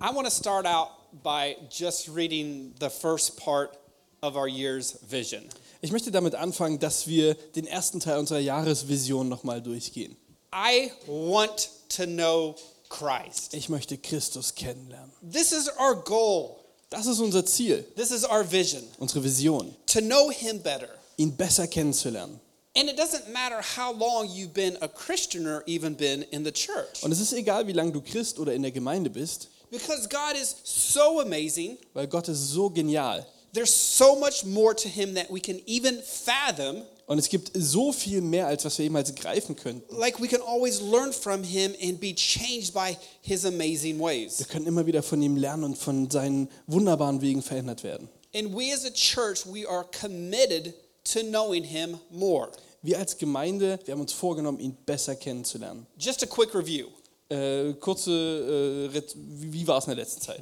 I want to start out by just reading the first part of our year's vision. Ich möchte damit anfangen, dass wir den ersten Teil unserer Jahresvision nochmal durchgehen. I want to know Christ. Ich möchte Christus kennenlernen. This is our goal. Das ist unser Ziel, This is our vision unsere Vision, to know Him better. ihn besser kennenzulernen. And it doesn't matter how long you've been a Christian or even been in the church. Und es ist egal, wie lange du Christ oder in der Gemeinde bist, Because God is so amazing, weil Gott ist so genial. there's so much more to Him that we can even fathom. Und es gibt so viel mehr, als was wir jemals greifen könnten. Like we can always learn from Him and be changed by His amazing ways. Wir können immer wieder von ihm lernen und von seinen wunderbaren Wegen verändert werden. And we as a church, we are committed to knowing Him more. Wir als Gemeinde, wir haben uns vorgenommen, ihn besser kennenzulernen. Just a quick review. Äh, kurze, äh, wie, wie war es in der letzten Zeit?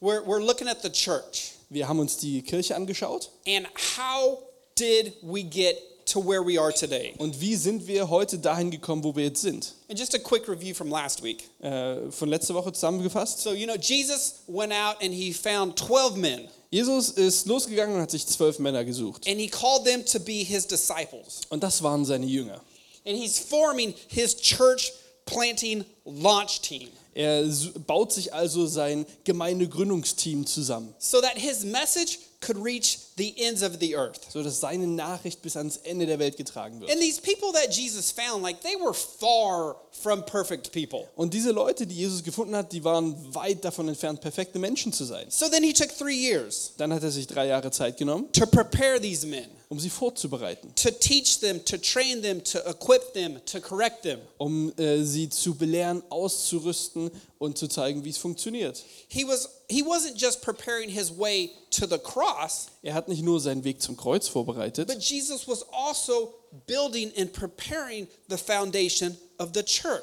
We're, we're looking at the church Wir haben uns die Kirche angeschaut and how did we get to where we are today? und wie sind wir heute dahin gekommen, wo wir jetzt sind. And just a quick review from last week. Äh, von letzter Woche zusammengefasst. So, you know, Jesus went out and he found 12 men Jesus ist losgegangen und hat sich zwölf Männer gesucht. and he called them to be his disciples. Und das waren seine Jünger. And he's forming his church planting launch team Er baut sich also sein Gemeindegründungsteam zusammen, so that his message could reach the ends of the earth. sodass seine Nachricht bis ans Ende der Welt getragen wird. And these people that Jesus found, like, they were far from perfect people. Und diese Leute, die Jesus gefunden hat, die waren weit davon entfernt, perfekte Menschen zu sein. So then he took three years Dann hat er sich drei Jahre Zeit genommen, to prepare these men, um sie vorzubereiten, to teach them, to train them, to equip them, to correct them. um äh, sie zu belehren, auszurüsten und zu zeigen, wie es funktioniert. He was he wasn't just preparing his way to the cross, Er hat nicht nur seinen Weg zum Kreuz vorbereitet, but Jesus was also building and preparing the foundation.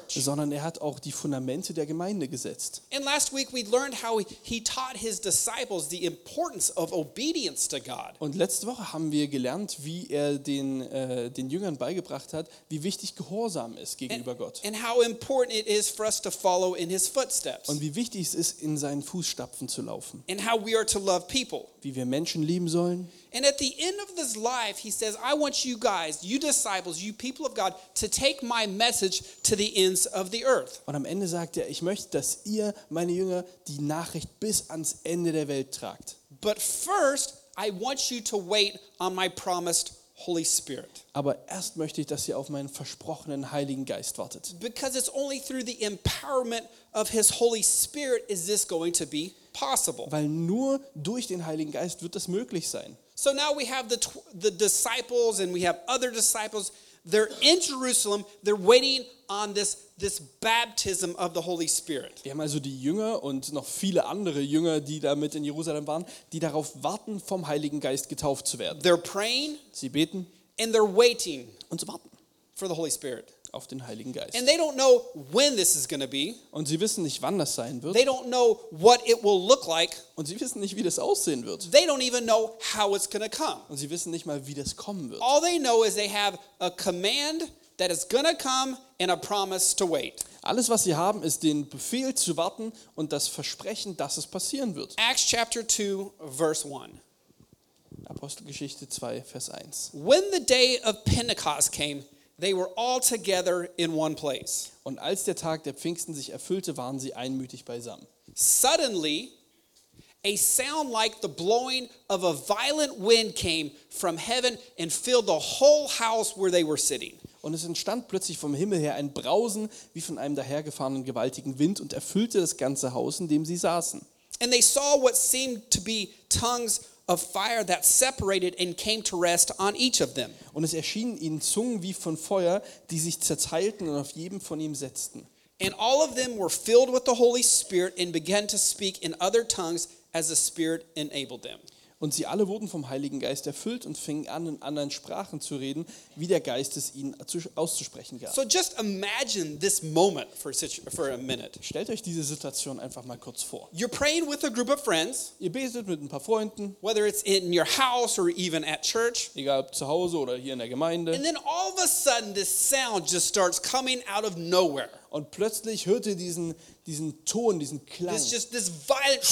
Sondern er hat auch die Fundamente der Gemeinde gesetzt. And last week we learned how he, taught his disciples the importance of obedience to God. Und letzte Woche haben wir gelernt, wie er den, äh, den Jüngern beigebracht hat, wie wichtig Gehorsam ist And, gegenüber Gott. and how important it is for us to follow in his footsteps. Und wie wichtig es ist, in seinen Fußstapfen zu laufen. And how we are to love people. Wie wir Menschen lieben sollen. And at the end of this life, he says, I want you guys, you disciples, you people of God, to take my message to the ends of the earth. Und am Ende sagt er, ich möchte, dass ihr, meine Jünger, die Nachricht bis ans Ende der Welt tragt. But first, I want you to wait on my promised Holy Spirit. Aber erst möchte ich, dass ihr auf meinen versprochenen Heiligen Geist wartet. Because it's only through the empowerment of his Holy Spirit is this going to be possible. Weil nur durch den Heiligen Geist wird das möglich sein. So now we have the, tw- the disciples and we have other disciples. They're in Jerusalem. They're waiting on this, this baptism of the Holy Spirit. Wir haben also die Jünger und noch viele andere Jünger, die da mit in Jerusalem waren, die darauf warten, vom Heiligen Geist getauft zu werden. They're praying Sie beten and they're waiting und sie warten for the Holy Spirit. Auf den Heiligen Geist. And they don't know when this is going to be. Und sie wissen nicht, wann das sein wird. They don't know what it will look like. Und sie wissen nicht, wie das aussehen wird. They don't even know how it's going to come. Und sie wissen nicht mal, wie das kommen wird. All they know is they have a command that is going to come and a promise to wait. Alles, was sie haben, ist den Befehl zu warten und das Versprechen, dass es passieren wird. Acts chapter 2, verse 1. Apostelgeschichte 2, Vers 1. When the day of Pentecost came, they were all together in one place. Und als der Tag der Pfingsten sich erfüllte, waren sie einmütig beisammen. Suddenly, a sound like the blowing of a violent wind came from heaven and filled the whole house where they were sitting. Und es entstand plötzlich vom Himmel her ein Brausen wie von einem dahergefahrenen gewaltigen Wind und erfüllte das ganze Haus, in dem sie saßen. And they saw what seemed to be tongues of fire that separated and came to rest on each of them. Und es erschienen ihnen Zungen wie von Feuer, die sich zerteilten und auf jedem von ihm setzten. And all of them were filled with the Holy Spirit and began to speak in other tongues as the Spirit enabled them. Und sie alle wurden vom Heiligen Geist erfüllt und fingen an, in anderen Sprachen zu reden, wie der Geist es ihnen zu- auszusprechen gab. So just imagine this moment for, for a minute. Stellt euch diese Situation einfach mal kurz vor. You're praying with a group of friends, Ihr betet mit ein paar Freunden, whether it's in your house or even at church. egal ob zu Hause oder hier in der And Gemeinde. then all of a sudden, this sound just starts coming out of nowhere. Und plötzlich hört ihr diesen, diesen Ton, diesen Klang. It's just this violent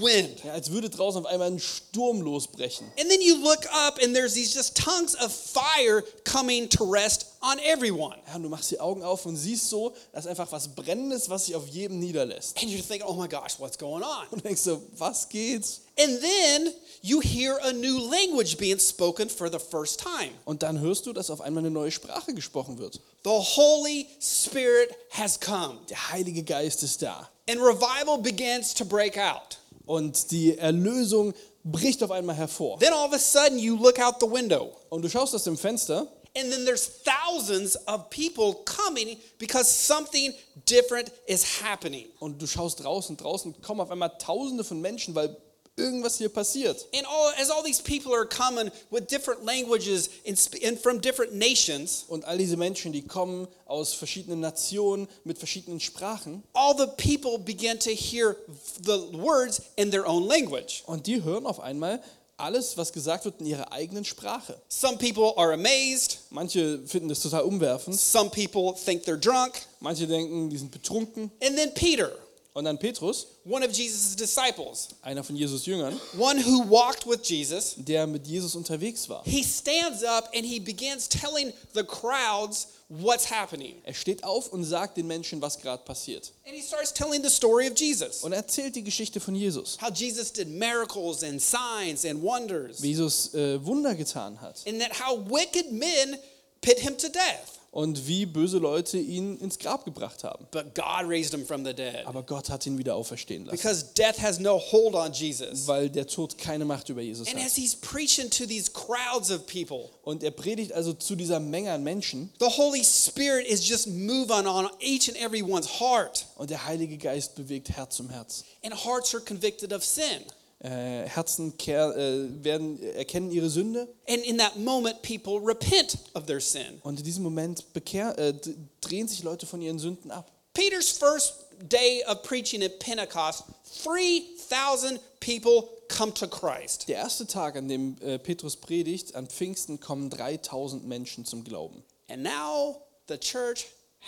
wind. Ja, als würde draußen auf einmal ein Sturm losbrechen. And then you look up, and there's these just tongues of fire coming to rest on everyone. Ja, und du machst die Augen auf und siehst so, dass einfach was Brennendes, was sich auf jedem niederlässt. And you're thinking, oh my gosh, what's going on? Und denkst so, was geht's? And then you hear a new language being spoken for the first time. Und dann hörst du, dass auf einmal eine neue Sprache gesprochen wird. The Holy Spirit has come, Der Heilige Geist ist da. and revival begins to break out. Und die Erlösung bricht auf einmal hervor. Then all of a sudden, you look out the window, Und du schaust aus dem Fenster and then there's thousands of people coming because something different is happening. und du schaust draußen. Draußen kommen auf einmal Tausende von Menschen, weil irgendwas hier passiert. And all, as all these people are coming with different languages and, and from different nations, Und all diese Menschen, die kommen aus verschiedenen Nationen mit verschiedenen Sprachen. all the people begin to hear the words in their own language. Und die hören auf einmal alles, was gesagt wird, in ihrer eigenen Sprache. Some people are amazed, Manche finden das total umwerfend. some people think they're drunk. Manche denken, die sind betrunken. And then Peter, Und dann Petrus, one of Jesus' disciples, einer von Jesus Jüngern, one who walked with Jesus, der mit Jesus unterwegs war. he stands up and he begins telling the crowds what's happening. Er steht auf und sagt den Menschen, was gerade passiert. And he starts telling the story of Jesus. Und er erzählt die Geschichte von Jesus. How Jesus did miracles and signs and wonders. Wie Jesus äh, Wunder getan hat. And that how wicked men put him to death. Und wie böse Leute ihn ins Grab gebracht haben. But God raised him from the dead. Aber Gott hat ihn wieder auferstehen lassen. Because death has no hold on Jesus. Weil der Tod keine Macht über Jesus And hat. as he's preaching to these crowds of people, Und er predigt also zu dieser Menge an Menschen. the Holy Spirit is just moving on each and every one's heart. Und der Heilige Geist bewegt Herz um Herz. And hearts are convicted of sin. Äh, Herzen kehr, äh, werden, erkennen ihre Sünde. And in that moment, people repent of their sin. Und in diesem Moment bekehr, äh, drehen sich Leute von ihren Sünden ab. Peter's first day of preaching at Pentecost, 3,000 people come to Christ. Der erste Tag, an dem äh, Petrus predigt, an Pfingsten kommen 3000 Menschen zum Glauben. And now the church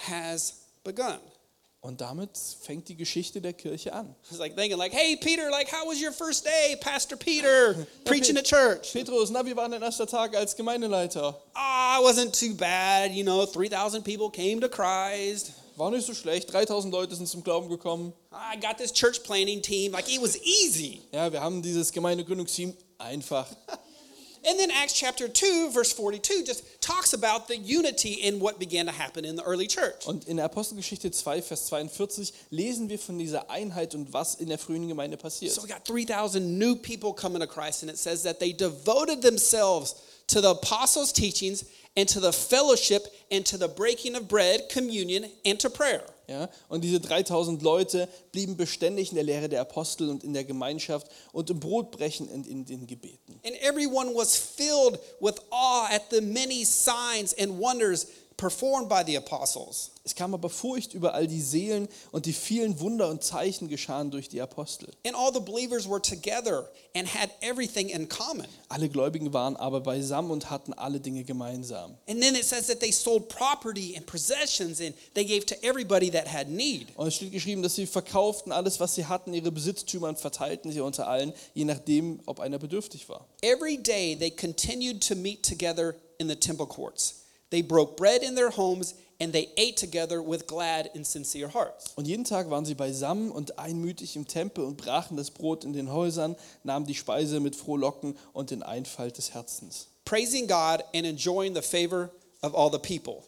has begun. Und damit fängt die Geschichte der Kirche an. It's like thinking, like, hey, Peter, like, how was your first day, Pastor Peter, preaching at church? Petrus, na, wie war dein erster Tag als Gemeindeleiter? Ah, it wasn't too bad. You know, 3,000 people came to Christ. War nicht so schlecht, 3000 Leute sind zum Glauben gekommen. I got this church planting team. Like, it was easy. Ja, wir haben dieses Gemeindegründungsteam einfach. And then Acts chapter 2, verse 42, just talks about the unity in what began to happen in the early church. Und in Apostelgeschichte 2, Vers 42 lesen wir von dieser Einheit und was in der frühen Gemeinde passiert. So we got 3,000 new people coming to Christ, and it says that they devoted themselves to the apostles' teachings and to the fellowship and to the breaking of bread, communion, and to prayer. Ja, und diese 3000 Leute blieben beständig in der Lehre der Apostel und in der Gemeinschaft und im Brotbrechen und in den Gebeten. And everyone was filled with awe at the many signs and wonders performed by the apostles. Es kam aber Furcht über all die Seelen und die vielen Wunder und Zeichen geschahen durch die Apostel. And all the believers were together and had everything in common. Alle Gläubigen waren aber beisammen und hatten alle Dinge gemeinsam. And then it says that they sold property and possessions and they gave to everybody that had need. Und es steht geschrieben, dass sie verkauften alles, was sie hatten, ihre Besitztümer und verteilten sie unter allen, je nachdem, ob einer bedürftig war. Every day they continued to meet together in the temple courts. They broke bread in their homes and they ate together with glad and sincere hearts. Und jeden Tag waren sie beisammen und einmütig im Tempel und brachen das Brot in den Häusern, nahmen die Speise mit Frohlocken und den Einfalt des Herzens. praising God and enjoying the favor of all the people.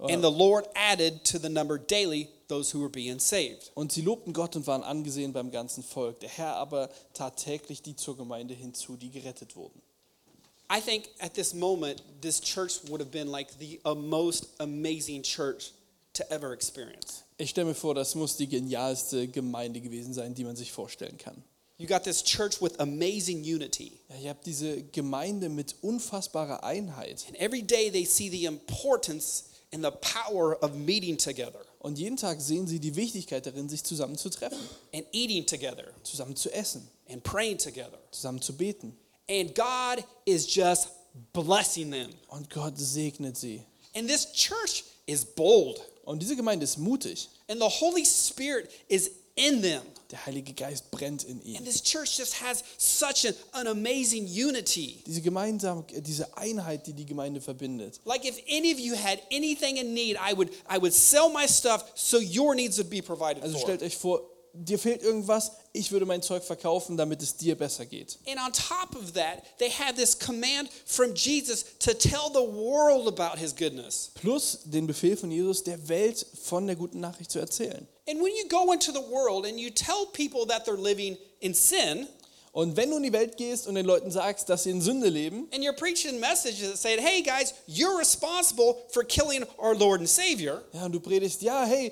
And the Lord added to the number daily those who were being saved. Und sie lobten Gott und waren angesehen beim ganzen Volk. Der Herr aber tat täglich die zur Gemeinde hinzu, die gerettet wurden. I think at this moment, this church would have been like the most amazing church to ever experience. Ich stelle mir vor, das muss die genialste Gemeinde gewesen sein, die man sich vorstellen kann. You got this church with amazing unity. Ja, ihr habt diese Gemeinde mit unfassbarer Einheit. And every day they see the importance and the power of meeting together Und jeden Tag sehen sie die Wichtigkeit darin, sich zusammen zu treffen, and eating together zusammen zu essen, and praying together. zusammen zu beten. And God is just blessing them. Und Gott segnet sie. And this church is bold. Und diese Gemeinde ist mutig. And the Holy Spirit is in them. Der Heilige Geist brennt in And this church just has such an, an amazing unity. Diese gemeinsam, diese Einheit, die die Gemeinde verbindet. Like if any of you had anything in need, I would I would sell my stuff so your needs would be provided Also for. stellt euch vor, dir fehlt irgendwas, ich würde mein Zeug verkaufen, damit es dir besser geht. And on top of that, they have this command from Jesus to tell the world about his goodness. Plus den Befehl von Jesus, der Welt von der guten Nachricht zu erzählen. And when you go into the world and you tell people that they're living in sin, Und wenn du in die Welt gehst und den Leuten sagst, dass sie in Sünde leben, and you're preaching messages that say, hey guys, you're responsible for killing our Lord and Savior. ja, und du predigst, ja, hey,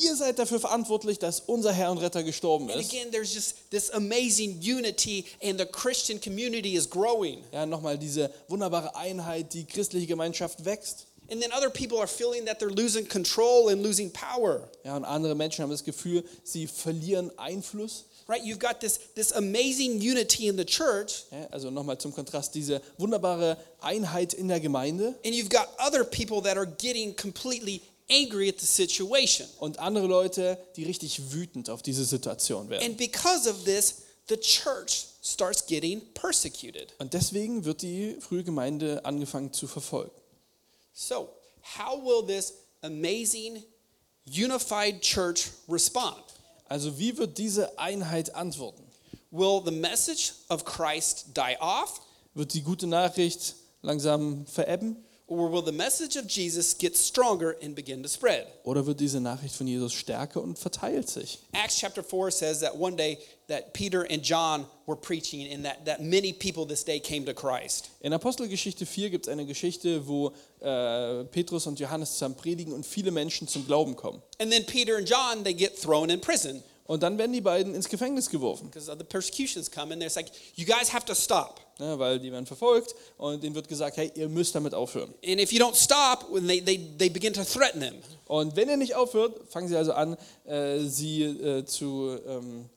ihr seid dafür verantwortlich, dass unser Herr und Retter gestorben And ist. again, there's just this amazing unity, and the Christian community is growing. Ja, nochmal diese wunderbare Einheit, die christliche Gemeinschaft wächst. And then other people are feeling that they're losing control and losing power. Ja, und andere Menschen haben das Gefühl, sie verlieren Einfluss. Right? You've got this, this amazing unity in the church, Ja, also nochmal zum Kontrast, diese wunderbare Einheit in der Gemeinde and you've got other people that are getting completely angry at the situation. und andere Leute, die richtig wütend auf diese Situation werden. And because of this, the church starts getting persecuted. Und deswegen wird die frühe Gemeinde angefangen zu verfolgen. So, how will this amazing, unified church respond? Also wie wird diese Einheit antworten? Will the message of Christ die off? Wird die gute Nachricht langsam verebben? Or will the message of Jesus get stronger and begin to spread? Oder wird diese Nachricht von Jesus stärker und verteilt sich? Acts chapter 4 says that one day that Peter and John were preaching and that, that many people this day came to Christ. In Apostelgeschichte 4 gibt es eine Geschichte, wo äh, Petrus und Johannes zusammen predigen und viele Menschen zum Glauben kommen. And then Peter and John, they get thrown in prison Und dann werden die beiden ins Gefängnis geworfen, because the persecutions come and it's like, you guys have to stop. weil die werden verfolgt und denen wird gesagt, hey, ihr müsst damit aufhören. And if you don't stop, when they, they, they begin to threaten them. Und wenn ihr nicht aufhört, fangen sie also an, äh, sie äh, zu ähm,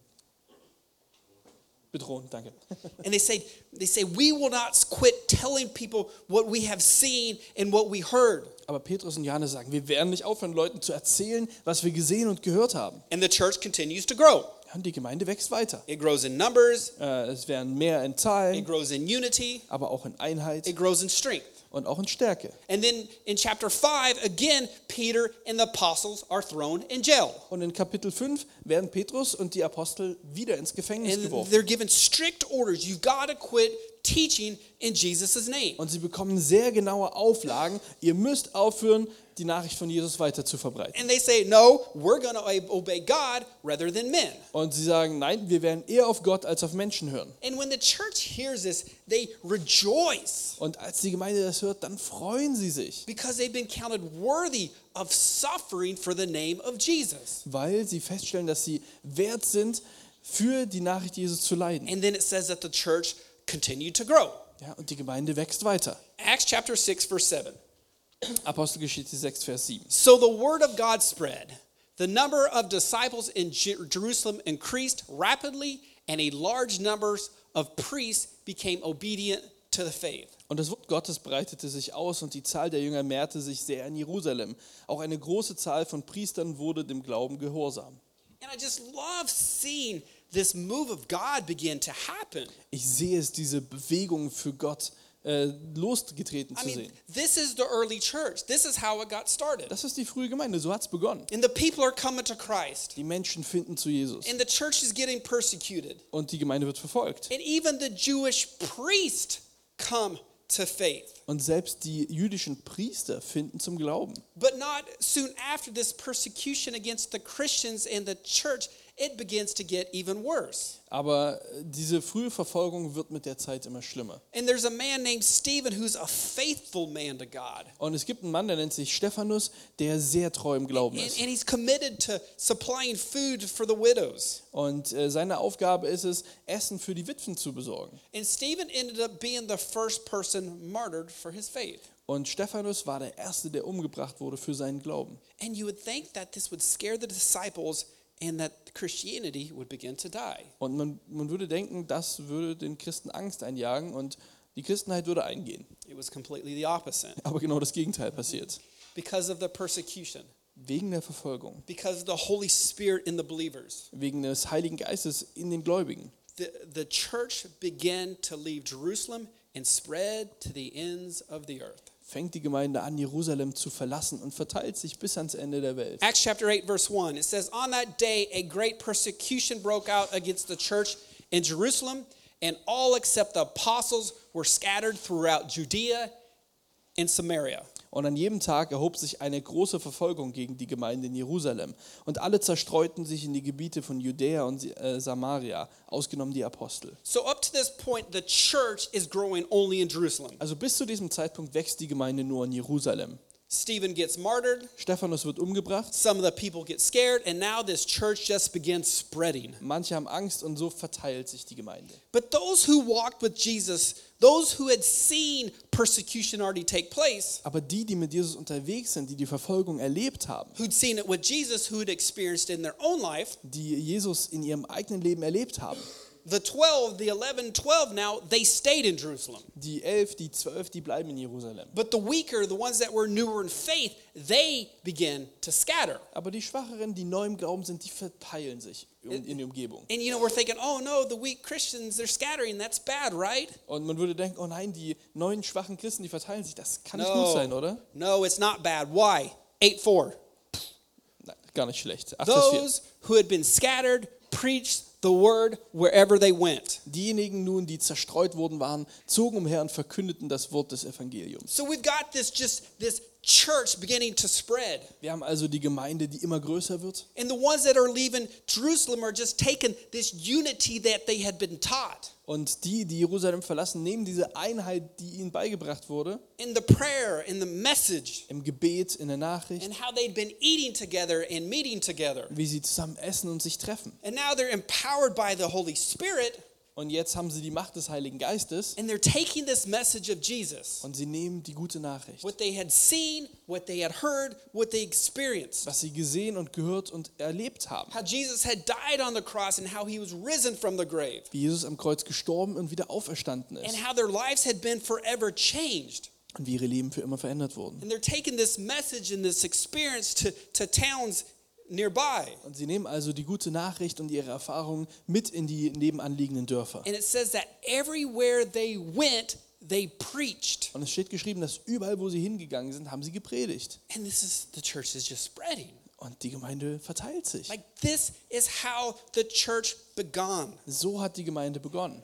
bedrohen. Danke. And they say, they say, we will not quit telling people what we have seen and what we heard. Aber Petrus und Johannes sagen, wir werden nicht aufhören, Leuten zu erzählen, was wir gesehen und gehört haben. And the church continues to grow. Und die Gemeinde wächst weiter. It grows in numbers, Äh, es werden mehr in it Zahlen, grows in unity, aber auch in Einheit it grows in strength. und auch in Stärke. And then in chapter 5, again, Peter and the apostles are thrown in jail. Und in Kapitel 5 werden Petrus und die Apostel wieder ins Gefängnis And geworfen. they're given strict orders. You've got to quit teaching in Jesus' name. Und sie bekommen sehr genaue Auflagen. Ihr müsst aufhören, die Nachricht von Jesus weiter zu verbreiten. And they say, no, we're going to obey God rather than men. Und sie sagen, nein, wir werden eher auf Gott als auf Menschen hören. And when the church hears this, they rejoice Und als die Gemeinde das hört, dann freuen sie sich, because they've been counted worthy of suffering for the name of Jesus. weil sie feststellen, dass sie wert sind, für die Nachricht Jesus zu leiden. And then it says that the church continued to grow. Ja, und die Gemeinde wächst weiter. Acts chapter 6, verse 7. Apostelgeschichte 6, Vers 7. So the word of God spread. The number of disciples in Jer- Jerusalem increased rapidly, and a large number of priests became obedient to the faith. Und das Wort Gottes breitete sich aus und die Zahl der Jünger mehrte sich sehr in Jerusalem. Auch eine große Zahl von Priestern wurde dem Glauben gehorsam. And I just love seeing this move of God begin to happen. Ich sehe es, diese Bewegung für Gott äh, losgetreten I zu mean, sehen. this is the early church. This is how it got started. Das ist die frühe Gemeinde, so hat es begonnen. And the people are coming to Christ. Die Menschen finden zu Jesus And the church is getting persecuted. und die Gemeinde wird verfolgt. And even the Jewish priest come to faith. Und selbst die jüdischen Priester finden zum Glauben. But not soon after this persecution against the Christians and the church, it begins to get even worse. Aber äh, diese frühe Verfolgung wird mit der Zeit immer schlimmer. And there's a man named Stephen who's a faithful man to God. Und es gibt einen Mann, der nennt sich Stephanus, der sehr treu im Glauben And, ist. and he's committed to supplying food for the widows. Und äh, seine Aufgabe ist es, Essen für die Witwen zu besorgen. And Stephen ended up being the first person martyred for his faith. Und Stephanus war der Erste, der umgebracht wurde für seinen Glauben. And you would think that this would scare the disciples and that Christianity would begin to die. Und man, man würde denken, das würde den Christen Angst einjagen und die Christenheit würde eingehen. It was completely the opposite Aber genau das Gegenteil passiert. because of the persecution, Wegen der Verfolgung, because of the Holy Spirit in the believers. wegen des Heiligen Geistes in den Gläubigen. The, the church began to leave Jerusalem and spread to the ends of the earth. Fängt die Gemeinde an, Jerusalem zu verlassen und verteilt sich bis ans Ende der Welt. Acts chapter 8, verse 1, it says, On that day, a great persecution broke out against the church in Jerusalem, and all except the apostles were scattered throughout Judea and Samaria. Und an jedem Tag erhob sich eine große Verfolgung gegen die Gemeinde in Jerusalem. Und alle zerstreuten sich in die Gebiete von Judäa und äh, Samaria, ausgenommen die Apostel. So, up to this point, the church is growing only in Jerusalem. Also bis zu diesem Zeitpunkt wächst die Gemeinde nur in Jerusalem. Stephen gets martyred, Stephanus wird umgebracht, some of the people get scared, and now this church just begins spreading. manche haben Angst und so verteilt sich die Gemeinde. But those who walked with Jesus, those who had seen persecution already take place, Aber die, die mit Jesus unterwegs sind, die die Verfolgung erlebt haben, who'd seen it with Jesus, who'd experienced it in their own life, die Jesus in ihrem eigenen Leben erlebt haben, the 12, the 11, 12 now, they stayed in Jerusalem. die elf, die zwölf, die bleiben in Jerusalem. But the weaker, the ones that were newer in faith, they begin to scatter. Aber die Schwacheren, die neu im Glauben sind, die verteilen sich um, in, in die Umgebung. And you know, we're thinking, oh no, the weak Christians, they're scattering. That's bad, right? Und man würde denken, oh nein, die neuen schwachen Christen, die verteilen sich. Das kann nicht gut sein, oder? No, it's not bad. Why? 8 4. Nein, gar nicht schlecht. 8 Vers 4. Those who had been scattered preached the word wherever they went. Diejenigen nun, die zerstreut worden waren, zogen umher und verkündeten das Wort des Evangeliums. So we've got this just this church beginning to spread. Wir haben also die Gemeinde, die immer größer wird. And the ones that are leaving Jerusalem are just taking this unity that they had been taught Und die, die Jerusalem verlassen, nehmen diese Einheit, die ihnen beigebracht wurde, in the prayer, in the message, im Gebet, in der Nachricht, and how they'd been eating together and meeting together. wie sie zusammen essen und sich treffen. And now they're empowered by the Holy Spirit Und jetzt haben sie die Macht des Heiligen Geistes and they're taking this message of Jesus. und sie nehmen die gute Nachricht, What they had seen, what they had heard, what they experienced. was sie gesehen und gehört und erlebt haben. How Jesus had died on the cross and how he was risen from the grave. Wie Jesus am Kreuz gestorben und wieder auferstanden And ist. how their lives had been forever changed. Und wie ihre Leben für immer verändert wurden. And they're taking this message and this experience to, to towns nearby. Und sie nehmen also die gute Nachricht und ihre Erfahrungen mit in die nebenanliegenden Dörfer. And it says that everywhere they went, they preached. Und es steht geschrieben, dass überall, wo sie hingegangen sind, haben sie gepredigt. And this is the church is just spreading. Und die Gemeinde verteilt sich. Like this is how the church began. So hat die Gemeinde begonnen.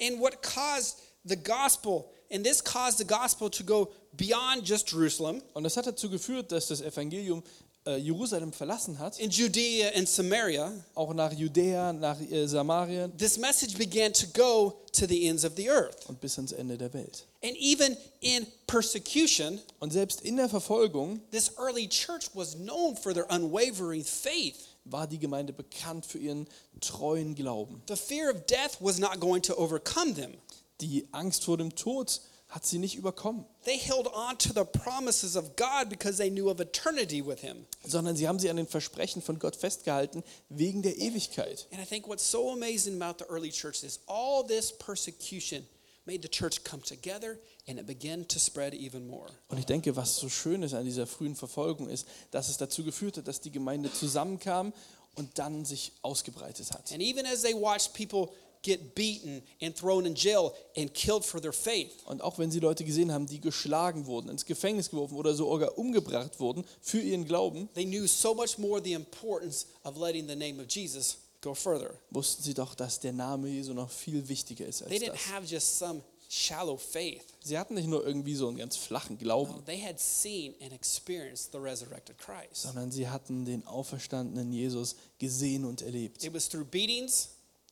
And what caused the gospel, and this caused the gospel to go beyond just Jerusalem, Und das hat dazu geführt, dass das Evangelium Jerusalem verlassen hat, in Judea and Samaria. auch nach Judäa, nach äh, Samarien This message began to go to the ends of the earth. und bis ans Ende der Welt. And even in persecution, Und selbst in der Verfolgung this early church was known for their unwavering faith. war die Gemeinde bekannt für ihren treuen Glauben. The fear of death was not going to overcome them. Die Angst vor dem Tod hat sie nicht überkommen, They held on to the promises of God because they knew of eternity with Him. sondern sie haben sie an den Versprechen von Gott festgehalten wegen der Ewigkeit. And I think what's so amazing about the early church is all this persecution made the church come together and it began to spread even more. Und ich denke, was so schön ist an dieser frühen Verfolgung ist, dass es dazu geführt hat, dass die Gemeinde zusammenkam und dann sich ausgebreitet hat. And even as they watched people get beaten and thrown in jail and killed for their faith, Und auch wenn sie Leute gesehen haben, die geschlagen wurden, ins Gefängnis geworfen oder sogar umgebracht wurden für ihren Glauben, they knew so much more the importance of letting the name of Jesus go further. wussten sie doch, dass der Name Jesu noch viel wichtiger ist They als didn't das. have just some shallow faith. Sie hatten nicht nur irgendwie so einen ganz flachen No, Glauben, they had seen and experienced the resurrected Christ. sondern sie hatten den auferstandenen Jesus gesehen und erlebt. It was through beatings,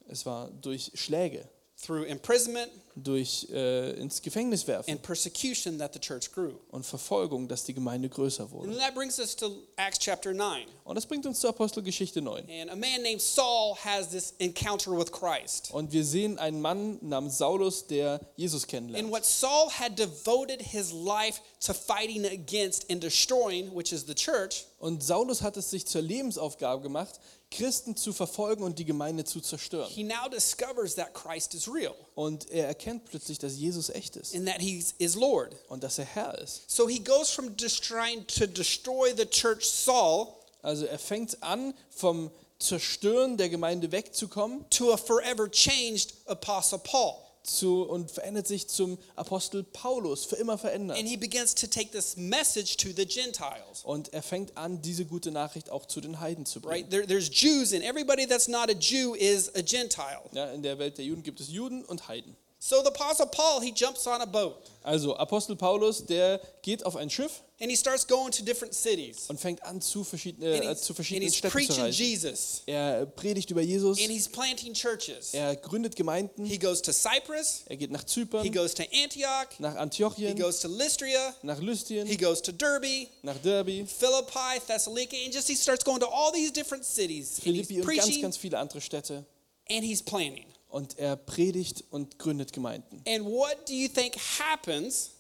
Es war durch Schläge, through imprisonment, durch äh, ins Gefängnis werfen and persecution that the church grew. und Verfolgung, dass die Gemeinde größer And wurde. that brings us to Acts chapter 9. Und das bringt uns zur Apostelgeschichte 9. And a man named Saul has this encounter with Christ. Und wir sehen einen Mann namens Saulus, der Jesus And kennenlernt. what Saul had devoted his life to fighting against and destroying, which is the church, Und Saulus hat es sich zur Lebensaufgabe gemacht, Christen zu verfolgen und die Gemeinde zu zerstören. he now discovers that Christ is real Und er erkennt plötzlich, dass Jesus echt ist and that he is Lord. und dass er Herr ist. So he goes from trying to destroy the church Saul Also er fängt an, vom Zerstören der Gemeinde wegzukommen to a forever changed Apostle Paul. Zu, und verändert sich zum Apostel Paulus, für immer verändert. And he begins to take this message to the Gentiles. Und er fängt an, diese gute Nachricht auch zu den Heiden zu Right? bringen. There, there's Jews, and everybody that's not a Jew is a Gentile. Ja, in der Welt der Juden gibt es Juden und Heiden. So the Apostle Paul, he jumps on a boat Also Apostel Paulus, der geht auf ein Schiff and he starts going to different cities. und fängt an, zu, verschiedene, äh, zu and he's Städten zu preaching reisen. Jesus. Er predigt über Jesus, And he's planting churches. er gründet Gemeinden, He goes to Cyprus. er geht nach Zypern. He goes to Antioch. nach Antiochien. He goes to Lystria. nach Lystien, He goes to Derbe, nach Derby, Philippi, Thessaloniki, and just he starts going to all these different cities. And he's Philippi und ganz, ganz viele andere Städte. and he's planting. Und er predigt und gründet Gemeinden. And what do you think happens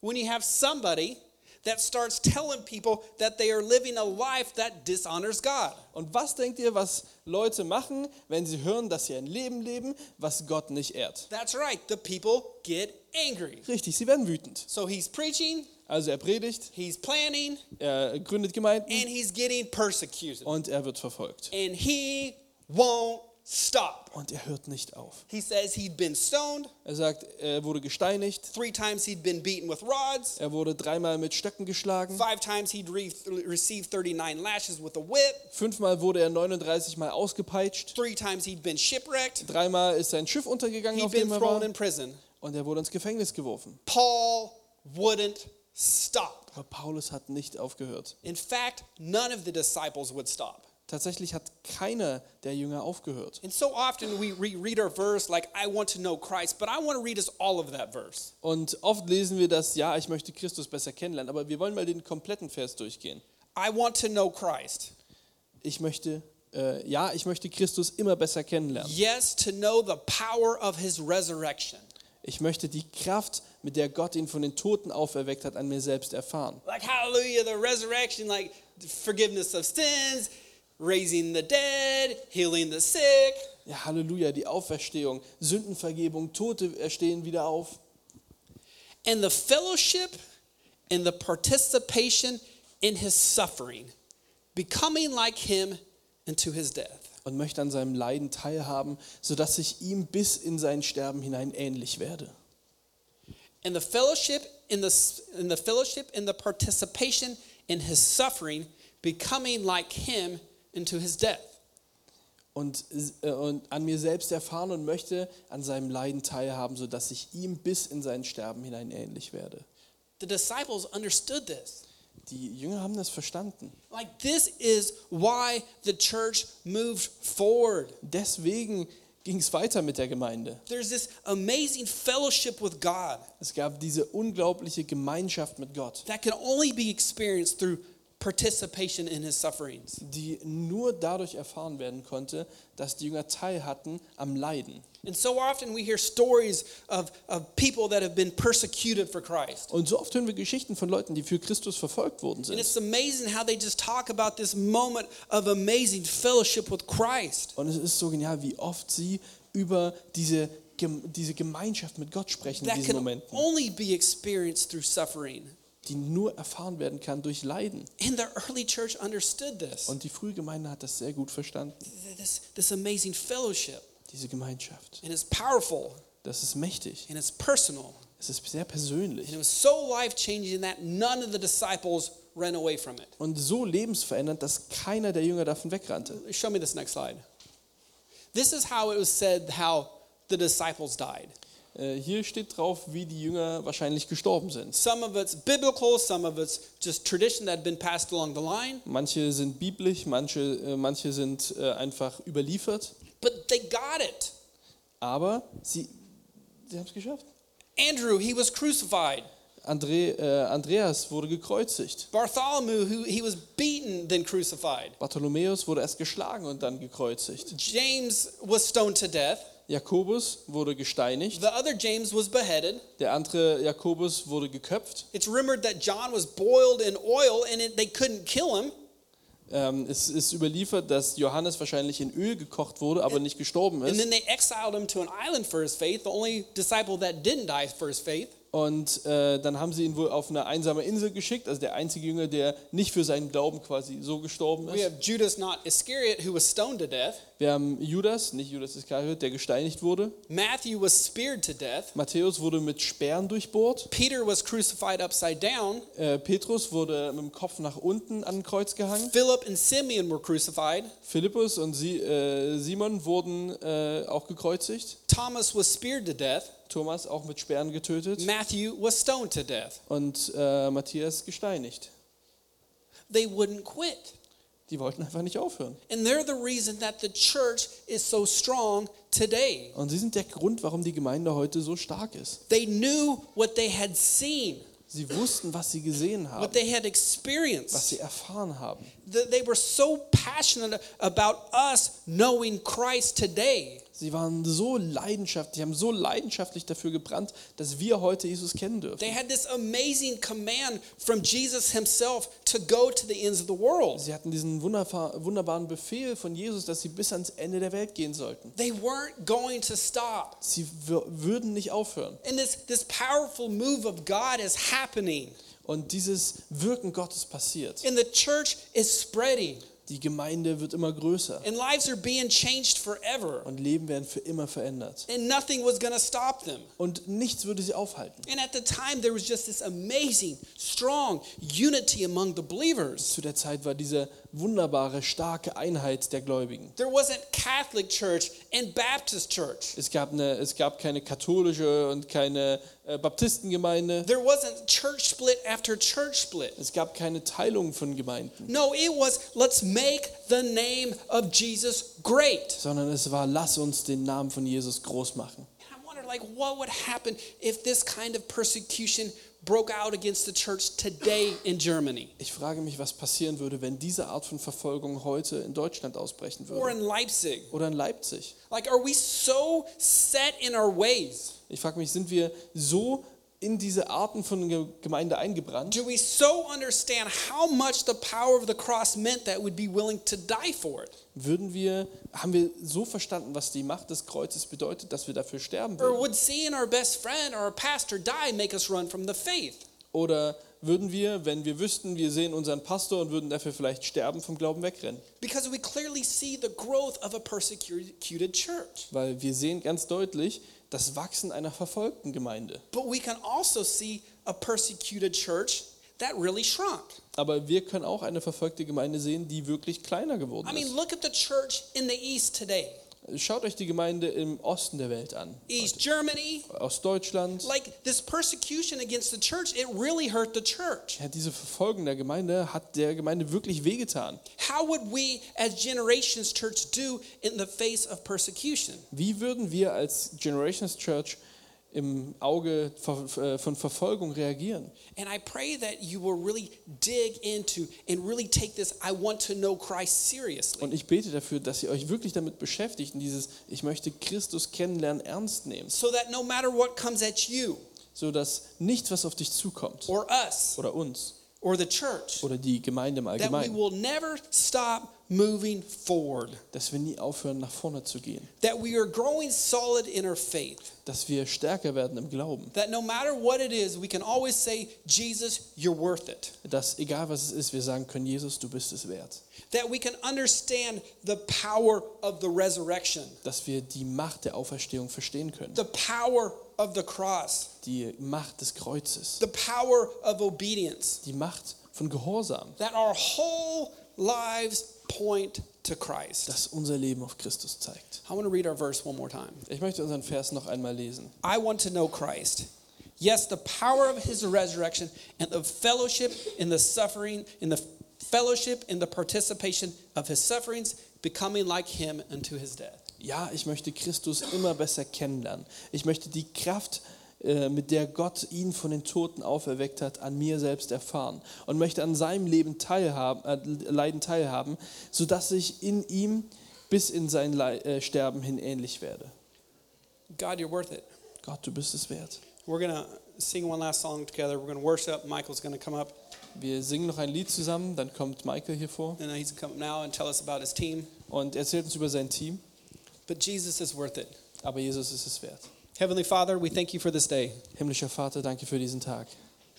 when you have somebody that starts telling people that they are living a life that dishonors God? Und was denkt ihr, was Leute machen, wenn sie hören, dass sie ein Leben leben, was Gott nicht ehrt? That's right, the people get angry. Richtig, sie werden wütend. So he's preaching, Also er predigt, he's planning, er gründet Gemeinden and he's getting persecuted. und er wird verfolgt. And he won't stop. Und er hört nicht auf. He says he'd been stoned, Er sagt, er wurde gesteinigt, three times he'd been beaten with rods, er wurde dreimal mit Stöcken geschlagen, five times he'd re- received 39 lashes with a whip, fünfmal wurde er 39 Mal ausgepeitscht, three times he'd been shipwrecked, dreimal ist sein Schiff untergegangen, he'd auf dem been er thrown war, in prison. und er wurde ins Gefängnis geworfen. Paul wouldn't stop. Aber Paulus hat nicht aufgehört. In fact, none of the disciples would stop. Tatsächlich hat keiner der Jünger aufgehört. And so often we re- read our verse like, I want to know Christ, but I want to read us all of that verse. Und oft lesen wir das, ja, ich möchte Christus besser kennenlernen, aber wir wollen mal den kompletten Vers durchgehen. I want to know Christ. Ich möchte, äh, ja, ich möchte Christus immer besser kennenlernen. Yes, to know the power of his resurrection. Ich möchte die Kraft, mit der Gott ihn von den Toten auferweckt hat, an mir selbst erfahren. Like, hallelujah, the resurrection, like forgiveness of sins, raising the dead, healing the sick. Ja, Halleluja, die Auferstehung, Sündenvergebung, Tote erstehen wieder auf. and the fellowship and the participation in his suffering, becoming like him unto his death. und möchte an seinem Leiden teilhaben, sodass ich ihm bis in sein Sterben hinein ähnlich werde. And the fellowship in the in the fellowship in the participation in his suffering, becoming like him into his death. Und, äh, und an mir selbst erfahren und möchte an seinem Leiden teilhaben, sodass ich ihm bis in sein Sterben hinein ähnlich werde. The disciples understood this. Die Jünger haben das verstanden. Like this is why the church moved forward. Deswegen ging es weiter mit der Gemeinde. There's this amazing fellowship with God Es gab diese unglaubliche Gemeinschaft mit Gott, that can only be experienced through participation in his sufferings. die nur dadurch erfahren werden konnte, dass die Jünger teil hatten am Leiden. And so often we hear stories of, of people that have been persecuted for Christ. Und so oft hören wir Geschichten von Leuten, die für Christus verfolgt worden And sind. it's amazing how they just talk about this moment of amazing fellowship with Christ. Und es ist so genial, wie oft sie über diese, diese Gemeinschaft mit Gott sprechen in That diesen can Momenten, only be experienced through suffering. Die nur erfahren werden kann durch Leiden. And the early church understood this. Und die frühe Gemeinde hat das sehr gut verstanden, This, this amazing fellowship. diese Gemeinschaft. And it's powerful Das ist mächtig, and it's personal. es ist sehr persönlich And it was so life changing that none of the disciples ran away from it. und so lebensverändernd, dass keiner der Jünger davon wegrannte. Show me this next slide. This is how it was said how the disciples died. Äh, hier steht drauf, wie die Jünger wahrscheinlich gestorben sind. Some of it's biblical, some of it's just tradition that had been passed along the line. Manche sind biblisch, manche, äh, manche sind äh, einfach überliefert. But they got it. Aber sie, sie haben es geschafft. Andrew, he was crucified. Andre, äh, Andreas wurde gekreuzigt. Bartholomew, who he was beaten, then crucified. Bartholomäus wurde erst geschlagen und dann gekreuzigt. James was stoned to death. Jakobus wurde gesteinigt. The other James was beheaded. Der andere Jakobus wurde geköpft. It's rumored that John was boiled in oil and it, they couldn't kill him. Ähm, es ist überliefert, dass Johannes wahrscheinlich in Öl gekocht wurde, aber nicht gestorben And ist. then they exiled him to an island for his faith, the only disciple that didn't die for his faith. Und äh, dann haben sie ihn wohl auf eine einsame Insel geschickt, also der einzige Jünger, der nicht für seinen Glauben quasi so gestorben We ist. have Judas, not Iscariot, who was stoned to death. Wir haben Judas, nicht Judas Iskariot, der gesteinigt wurde. Matthew was speared to death. Matthäus wurde mit Speeren durchbohrt. Peter was crucified upside down. Äh, Petrus wurde mit dem Kopf nach unten an ein Kreuz gehangen. Philip and Simeon were crucified. Philippus und Sie, äh, Simon wurden äh, auch gekreuzigt. Thomas was speared to death. Thomas auch mit Speeren getötet. Matthew was stoned to death. Und äh, Matthias gesteinigt. They wouldn't quit. Die wollten einfach nicht aufhören. And they're the reason that the church is so strong today. Und sie sind der Grund, warum die Gemeinde heute so stark ist. They knew what they had seen, Sie wussten, was sie gesehen haben, what they had was experienced. sie erfahren haben. Th- They were so passionate about us knowing Christ today. Sie waren so leidenschaftlich, haben so leidenschaftlich dafür gebrannt, dass wir heute Jesus kennen dürfen. They had this amazing command from Jesus himself to go to the ends of the world. Sie hatten diesen wunderbar- wunderbaren Befehl von Jesus, dass sie bis ans Ende der Welt gehen sollten. They weren't going to stop. Sie wür- würden nicht aufhören. And this, this powerful move of God is happening. Und dieses Wirken Gottes passiert. And the church is spreading. Die Gemeinde wird immer größer And lives are being changed forever. und Leben werden für immer verändert. And nothing was to stop them. Und nichts würde sie aufhalten. And at the time, there was just this amazing, strong unity among the believers. Zu der Zeit war diese wunderbare, starke Einheit der Gläubigen. There wasn't Catholic church and Baptist church. Es gab, eine, es gab keine katholische und keine äh, Baptistengemeinde. There wasn't church split after church split. Es gab keine Teilung von Gemeinden, No, it was let's make the name of Jesus great. sondern es war, lass uns den Namen von Jesus groß machen. And I wondered, like, what would happen if this kind of persecution broke out against the church today in Germany Ich frage mich, was passieren würde, wenn diese Art von Verfolgung heute in Deutschland ausbrechen or würde. in Leipzig? Oder in Leipzig. Like, are we so set in our ways? Ich frage mich, sind wir so in diese Arten von Ge- Gemeinde eingebrannt? Do we so understand how much the power of the cross meant that we'd be willing to die for it? Würden wir, haben wir so verstanden, was die Macht des Kreuzes bedeutet, dass wir dafür sterben Or würden? would seeing our best friend or our pastor die make us run from the faith? Oder würden wir, wenn wir wüssten, wir sehen unseren Pastor und würden dafür vielleicht sterben, vom Glauben wegrennen? Because we clearly see the growth of a persecuted church. Weil wir sehen ganz deutlich das Wachsen einer verfolgten Gemeinde. But we can also see a persecuted church that really shrunk. Aber wir können auch eine verfolgte Gemeinde sehen, die wirklich kleiner geworden I mean, ist. look at the church in the East today. Schaut euch die Gemeinde im Osten der Welt an. East Germany, Aus Deutschland. like this persecution against the church, it really hurt the church. Ja, diese Verfolgung der Gemeinde hat der Gemeinde wirklich wehgetan. How would we as Generations Church do in the face of persecution? Wie würden wir als Generations Church im Auge äh, von Verfolgung reagieren? And I pray that you will really dig into and really take this I want to know Christ seriously. Und ich bete dafür, dass ihr euch wirklich damit beschäftigt und dieses Ich möchte Christus kennenlernen ernst nehmen, So that no matter what comes at you so dass nichts, was auf dich zukommt or us oder uns or the church, oder die Gemeinde im that we Allgemeinen, will never stop moving forward. dass wir nie aufhören, nach vorne zu gehen, That we are growing solid in our faith. dass wir stärker werden im Glauben, That no matter what it is, we can always say, Jesus, you're worth it. dass egal was es ist, wir sagen können, Jesus, du bist es wert, That we can understand the power of the resurrection, dass wir die Macht der Auferstehung verstehen können, the power of the cross, die Macht des Kreuzes, the power of obedience. die Macht von Gehorsam, That our whole lives point to Christ. das unser Leben auf Christus zeigt. I want to read our verse one more time. Ich möchte unseren Vers noch einmal lesen. I want to know Christ. Yes, the power of his resurrection and the fellowship in the suffering, in the fellowship in the participation of his sufferings, becoming like him unto his death. Ja, ich möchte Christus immer besser kennenlernen. Ich möchte die Kraft, mit der Gott ihn von den Toten auferweckt hat, an mir selbst erfahren und möchte an seinem Leben teilhaben, äh, Leiden teilhaben, sodass ich in ihm bis in sein Lei- äh, Sterben hin ähnlich werde. God, you're worth it. Gott, du bist es wert. We're to sing one last song together. We're to worship. Michael's to come up, Wir singen noch ein Lied zusammen, dann kommt Michael hier vor and he's come now and tell us about his team. und erzählt uns über sein Team. But Jesus is worth it. Aber Jesus ist es wert. Heavenly Father, we thank you for this day. Himmlischer Vater, danke für diesen Tag.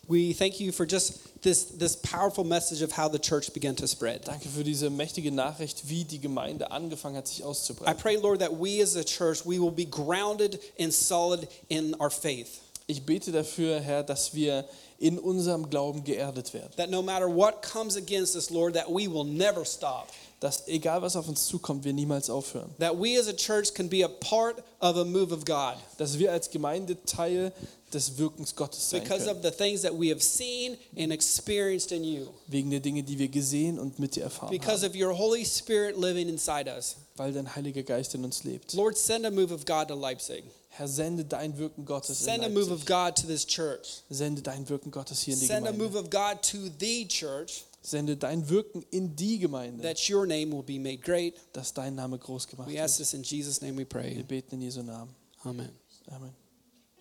We thank you for just this, this powerful message of how the church began to spread. Danke für diese mächtige Nachricht, wie die Gemeinde angefangen hat, sich auszubreiten. I pray, Lord, that we as a church, we will be grounded and solid in our faith. Ich bete dafür, Herr, dass wir in unserem Glauben geerdet werden. That no matter what comes against us, Lord, that we will never stop. Dass egal was auf uns zukommt, wir niemals aufhören. That we as a church can be a part of a move of God Dass wir als Gemeinde Teil des Wirkens Gottes sein because können. of the things that we have seen and experienced in you. Wegen der Dinge, die wir gesehen und mit dir erfahren Because haben. of your Holy Spirit living inside us. Weil dein Heiliger Geist in uns lebt. Lord, send a move of God to Leipzig. Herr, sende dein Wirken Gottes in Send a move Leipzig. of God to this church. Sende dein Wirken Gottes hier in die Send a move Gemeinde. of God to the church Sende dein Wirken in die Gemeinde, that your name will be made great. dass dein Name groß gemacht We ask wird. this in Jesus' name we Wir pray. beten in Jesu Namen. Amen. Amen.